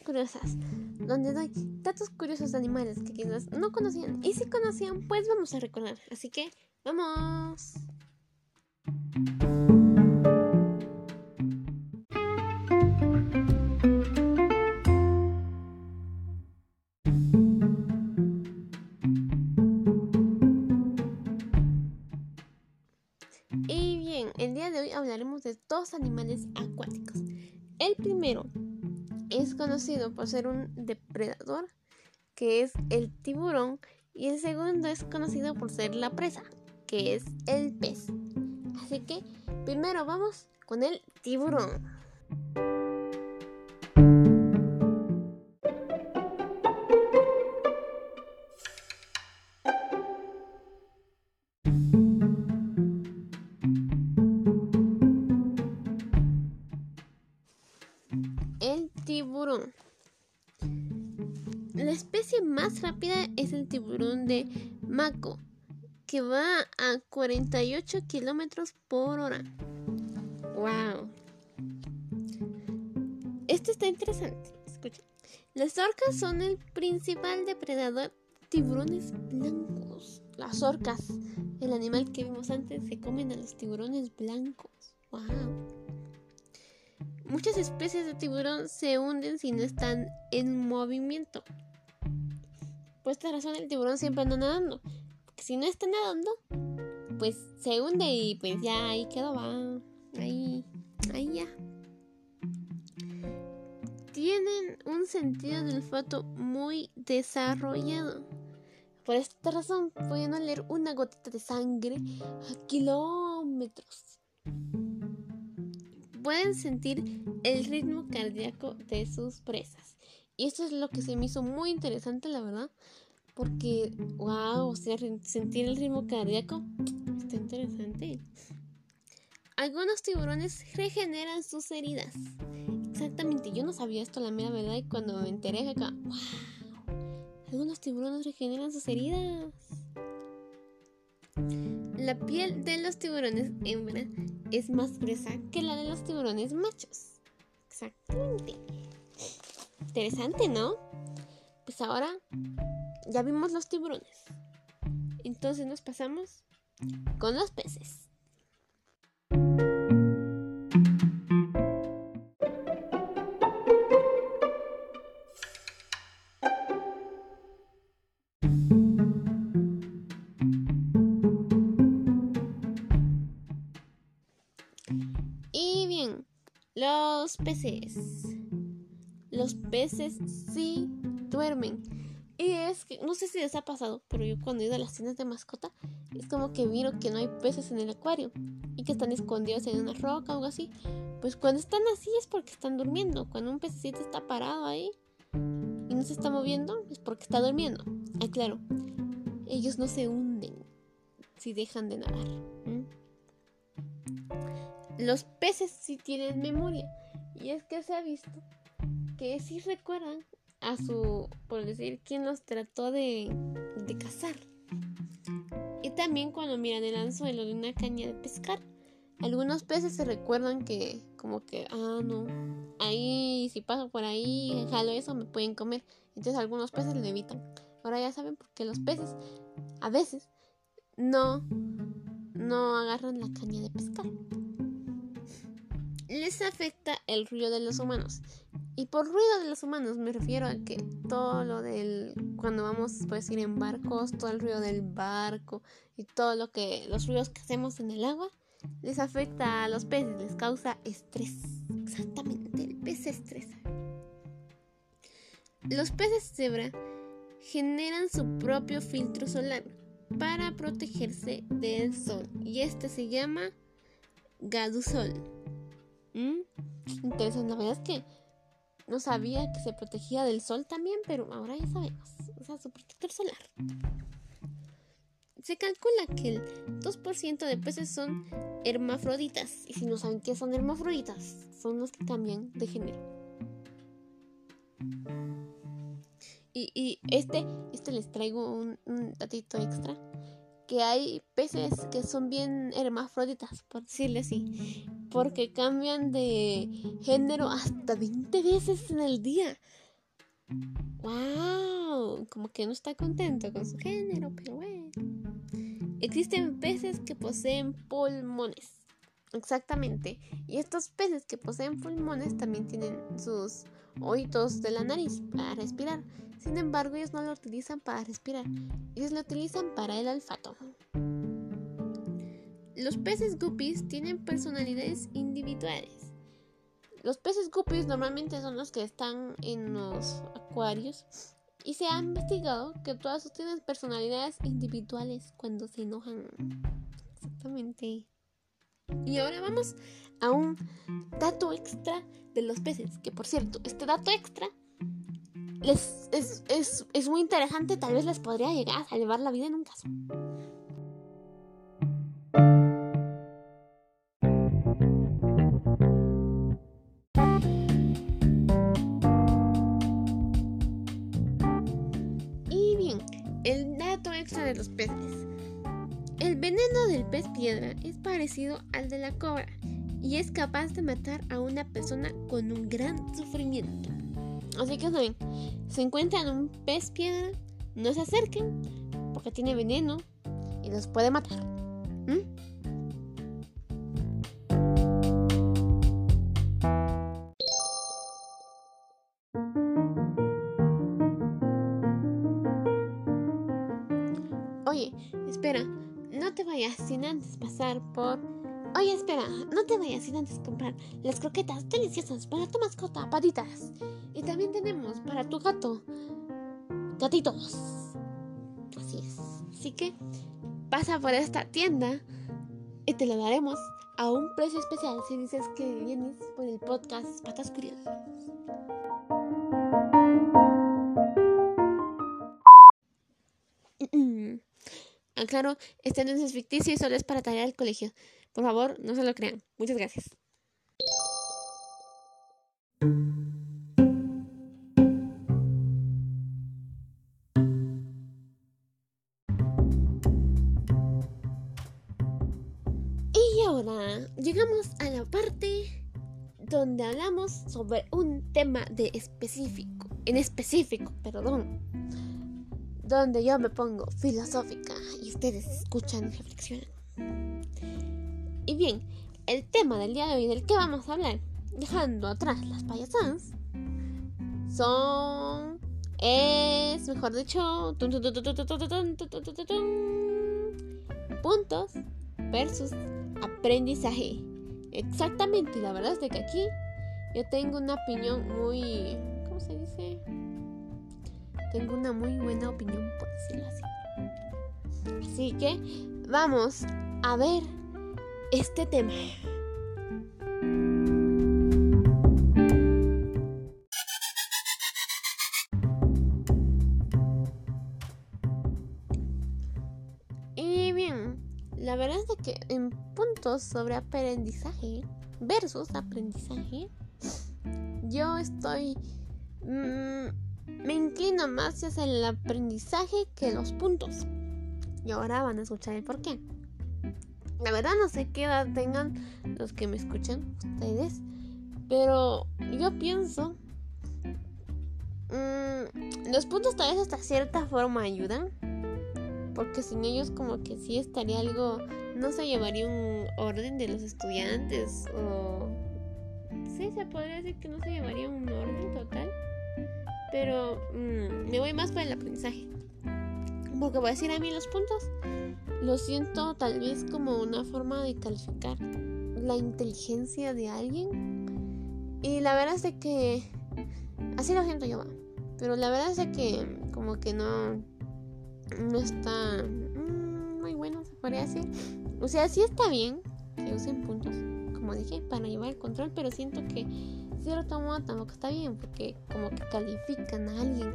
Curiosas, donde doy datos curiosos de animales que quizás no conocían. Y si conocían, pues vamos a recordar. Así que, ¡vamos! Y bien, el día de hoy hablaremos de dos animales acuáticos. El primero es conocido por ser un depredador, que es el tiburón, y el segundo es conocido por ser la presa, que es el pez. Así que primero vamos con el tiburón. Más rápida es el tiburón de Mako, que va a 48 kilómetros por hora. ¡Wow! Este está interesante. Escucha. Las orcas son el principal depredador de tiburones blancos. Las orcas, el animal que vimos antes, se comen a los tiburones blancos. ¡Wow! Muchas especies de tiburón se hunden si no están en movimiento. Por esta razón el tiburón siempre anda nadando. Porque si no está nadando, pues se hunde y pues ya ahí quedó, va. Ahí, ahí ya. Tienen un sentido del olfato muy desarrollado. Por esta razón pueden oler una gotita de sangre a kilómetros pueden sentir el ritmo cardíaco de sus presas. Y esto es lo que se me hizo muy interesante, la verdad. Porque, wow, o sea, sentir el ritmo cardíaco está interesante. Algunos tiburones regeneran sus heridas. Exactamente, yo no sabía esto, la mera verdad, y cuando me enteré acá, wow, algunos tiburones regeneran sus heridas. La piel de los tiburones hembra es más gruesa que la de los tiburones machos. Exactamente. Interesante, ¿no? Pues ahora ya vimos los tiburones. Entonces nos pasamos con los peces. Y bien, los peces. Los peces sí duermen. Y es que, no sé si les ha pasado, pero yo cuando he ido a las tiendas de mascota, es como que miro que no hay peces en el acuario y que están escondidos en una roca o algo así. Pues cuando están así es porque están durmiendo. Cuando un pececito está parado ahí y no se está moviendo, es porque está durmiendo. Ah, claro, ellos no se hunden si dejan de nadar. Los peces sí tienen memoria. Y es que se ha visto que sí recuerdan a su, por decir, quien los trató de, de cazar. Y también cuando miran el anzuelo de una caña de pescar, algunos peces se recuerdan que, como que, ah, no, ahí, si paso por ahí, jalo eso, me pueden comer. Entonces algunos peces lo evitan. Ahora ya saben por qué los peces, a veces, no, no agarran la caña de pescar les afecta el ruido de los humanos. Y por ruido de los humanos me refiero a que todo lo del cuando vamos pues ir en barcos, todo el ruido del barco y todo lo que los ruidos que hacemos en el agua les afecta a los peces, les causa estrés. Exactamente, el pez se estresa. Los peces cebra generan su propio filtro solar para protegerse del sol y este se llama gadusol. ¿Mm? Interesante, la verdad es que no sabía que se protegía del sol también, pero ahora ya sabemos. O sea, su protector solar. Se calcula que el 2% de peces son hermafroditas. Y si no saben qué son hermafroditas, son los que cambian de género. Y, y este, este les traigo un, un datito extra. Que hay peces que son bien hermafroditas, por decirle así porque cambian de género hasta 20 veces en el día. ¡Wow! Como que no está contento con su género, pero bueno. Existen peces que poseen pulmones. Exactamente. Y estos peces que poseen pulmones también tienen sus oídos de la nariz para respirar. Sin embargo, ellos no lo utilizan para respirar. Ellos lo utilizan para el olfato. Los peces guppies tienen personalidades individuales. Los peces guppies normalmente son los que están en los acuarios y se ha investigado que todos tienen personalidades individuales cuando se enojan. Exactamente. Y ahora vamos a un dato extra de los peces. Que por cierto, este dato extra es, es, es muy interesante. Tal vez les podría llegar a salvar la vida en un caso. Pez piedra es parecido al de la cobra y es capaz de matar a una persona con un gran sufrimiento. Así que saben, se encuentran un pez piedra, no se acerquen porque tiene veneno y los puede matar. ¿Mm? Antes pasar por... Oye, espera, no te vayas sin antes comprar las croquetas deliciosas para tu mascota, patitas. Y también tenemos para tu gato, gatitos. Así es. Así que pasa por esta tienda y te lo daremos a un precio especial si dices que vienes por el podcast Patas Curiosas. Aclaro, este no es ficticio y solo es para tarea del colegio. Por favor, no se lo crean. Muchas gracias. Y ahora llegamos a la parte donde hablamos sobre un tema de específico, en específico, perdón, donde yo me pongo filosófica y ustedes escuchan y reflexionan. Y bien, el tema del día de hoy del que vamos a hablar, dejando atrás las payasadas, son es, mejor dicho, puntos versus aprendizaje. Exactamente, la verdad es que aquí yo tengo una opinión muy, ¿cómo se dice? Tengo una muy buena opinión, por decirlo así. Así que vamos a ver este tema. Y bien, la verdad es que en puntos sobre aprendizaje versus aprendizaje, yo estoy... mmm, me inclino más hacia el aprendizaje que los puntos. Y ahora van a escuchar el por qué. La verdad no sé qué edad tengan los que me escuchan, ustedes. Pero yo pienso... Mmm, los puntos tal vez hasta cierta forma ayudan. Porque sin ellos como que sí estaría algo... No se llevaría un orden de los estudiantes. O... Sí, se podría decir que no se llevaría un orden total. Pero mmm, me voy más para el aprendizaje. Porque voy a decir a mí los puntos. Lo siento tal vez como una forma de calificar la inteligencia de alguien. Y la verdad es de que... Así lo siento yo, va. Pero la verdad es de que como que no... No está mmm, muy bueno, se podría decir. O sea, sí está bien que usen puntos, como dije, para llevar el control, pero siento que cierto modo tampoco está bien porque como que califican a alguien.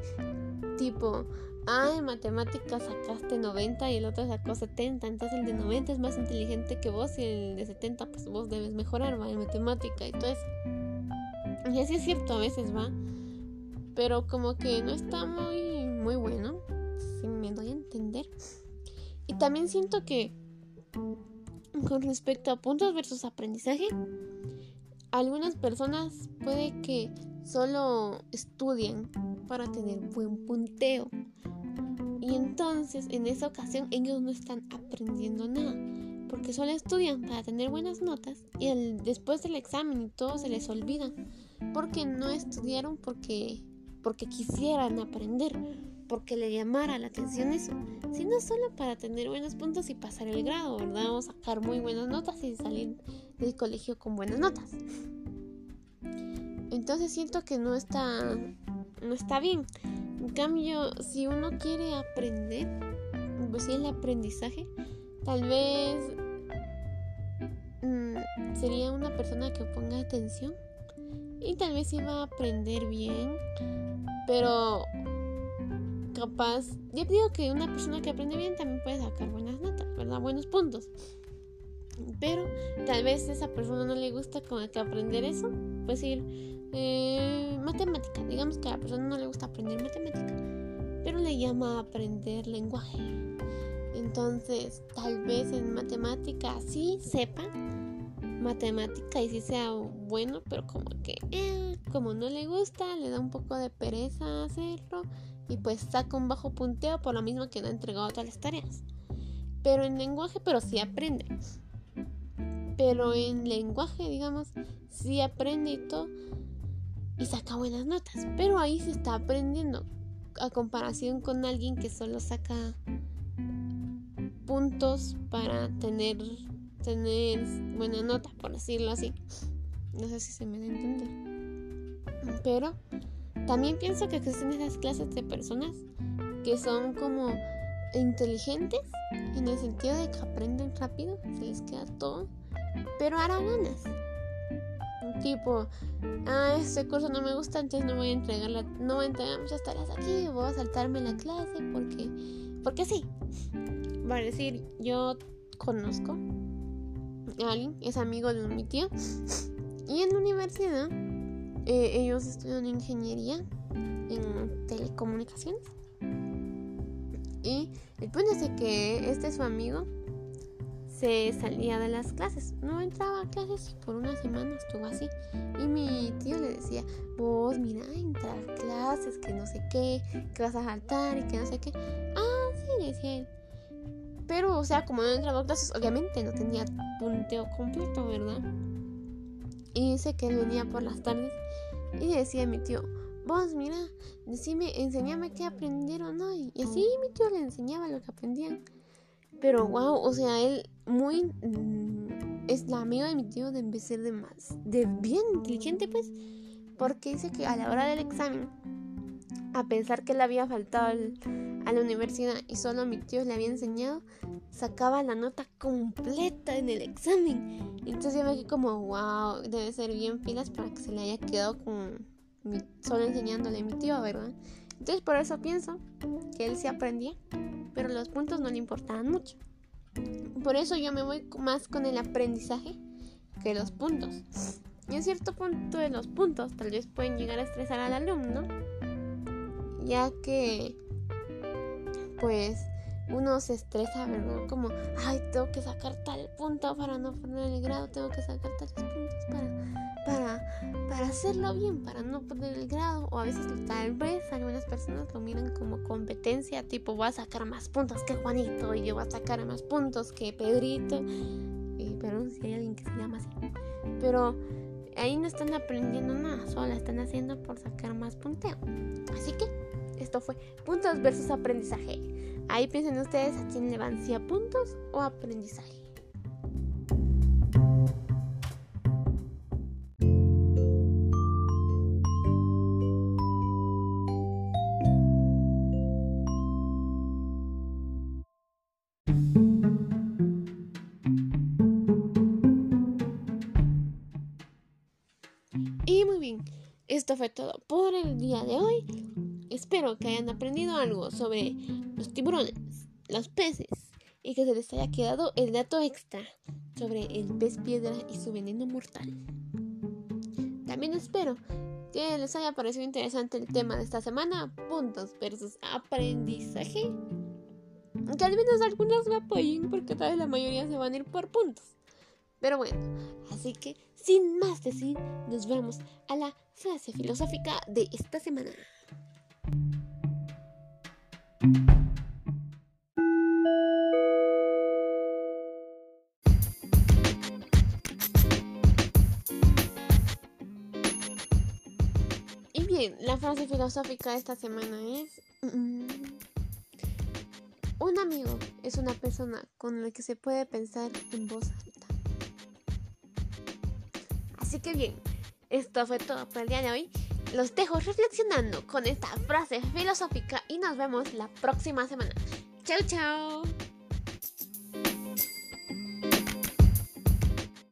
Tipo ah en matemáticas sacaste 90 y el otro sacó 70 entonces el de 90 es más inteligente que vos y el de 70 pues vos debes mejorar va en matemática y todo eso y así es cierto a veces va. Pero como que no está muy muy bueno si me doy a entender. Y también siento que con respecto a puntos versus aprendizaje algunas personas puede que solo estudian para tener buen punteo. Y entonces en esa ocasión ellos no están aprendiendo nada, porque solo estudian para tener buenas notas y después del examen y todo se les olvida, porque no estudiaron porque, porque quisieran aprender, porque le llamara la atención eso, sino solo para tener buenos puntos y pasar el grado, ¿verdad? O sacar muy buenas notas y salir del colegio con buenas notas. Entonces siento que no está no está bien. En cambio, si uno quiere aprender, pues sí el aprendizaje, tal vez mm, sería una persona que ponga atención y tal vez iba a aprender bien, pero capaz, yo digo que una persona que aprende bien también puede sacar buenas notas, ¿verdad? Buenos puntos. Pero tal vez esa persona no le gusta como que aprender eso, pues ir eh, matemática. Digamos que a la persona no le gusta aprender matemática, pero le llama a aprender lenguaje. Entonces, tal vez en matemática sí sepa matemática y sí sea bueno, pero como que, eh, como no le gusta, le da un poco de pereza hacerlo y pues saca un bajo punteo por lo mismo que no ha entregado todas las tareas. Pero en lenguaje, pero sí aprende. Pero en lenguaje, digamos, sí aprende y todo y saca buenas notas. Pero ahí se está aprendiendo a comparación con alguien que solo saca puntos para tener, tener buena nota, por decirlo así. No sé si se me da a entender. Pero también pienso que existen esas clases de personas que son como inteligentes en el sentido de que aprenden rápido, se les queda todo, pero harán ganas tipo, ah, este curso no me gusta, entonces no voy a entregar no voy a entregar muchas tareas aquí, voy a saltarme la clase porque, porque sí. a decir, yo conozco a alguien, es amigo de mi tío, y en la universidad eh, ellos estudian ingeniería en telecomunicaciones. Y el punto es que este es su amigo se salía de las clases. No entraba a clases por una semana estuvo así. Y mi tío le decía, vos mira, entra a clases, que no sé qué, que vas a saltar y que no sé qué. Ah, sí, decía él. Pero, o sea, como no entraba a clases, obviamente no tenía punteo completo, ¿verdad? Y dice que él venía por las tardes y decía a mi tío, vos mira, decime, enséñame qué aprendieron hoy. Y así mi tío le enseñaba lo que aprendían. Pero wow, o sea, él muy mm, es la amiga de mi tío de ser de más, de bien inteligente pues, porque dice que a la hora del examen, a pensar que le había faltado a la universidad y solo mi tío le había enseñado, sacaba la nota completa en el examen. Entonces yo me quedé como, wow, debe ser bien pilas para que se le haya quedado con mi, solo enseñándole a mi tío, ¿verdad? Entonces por eso pienso que él se aprendía pero los puntos no le importaban mucho. Por eso yo me voy más con el aprendizaje que los puntos. Y en cierto punto de los puntos tal vez pueden llegar a estresar al alumno, ya que pues uno se estresa, ¿verdad? Como, ay, tengo que sacar tal punto para no poner el grado, tengo que sacar tales puntos para para, para hacerlo bien, para no perder el grado. O a veces tal vez algunas personas lo miran como competencia, tipo voy a sacar más puntos que Juanito y yo voy a sacar más puntos que Pedrito. Y, perdón si hay alguien que se llama así. Pero ahí no están aprendiendo nada, solo están haciendo por sacar más punteo. Así que esto fue puntos versus aprendizaje. Ahí piensen ustedes a quién le van, si a puntos o aprendizaje. Esto fue todo por el día de hoy. Espero que hayan aprendido algo sobre los tiburones, los peces y que se les haya quedado el dato extra sobre el pez piedra y su veneno mortal. También espero que les haya parecido interesante el tema de esta semana, puntos versus aprendizaje. Que al menos algunos me apoyen porque tal vez la mayoría se van a ir por puntos. Pero bueno, así que sin más decir, nos vemos a la frase filosófica de esta semana. Y bien, la frase filosófica de esta semana es... Mm, un amigo es una persona con la que se puede pensar en voz alta. Así que bien, esto fue todo por el día de hoy. Los dejo reflexionando con esta frase filosófica y nos vemos la próxima semana. Chao, chao.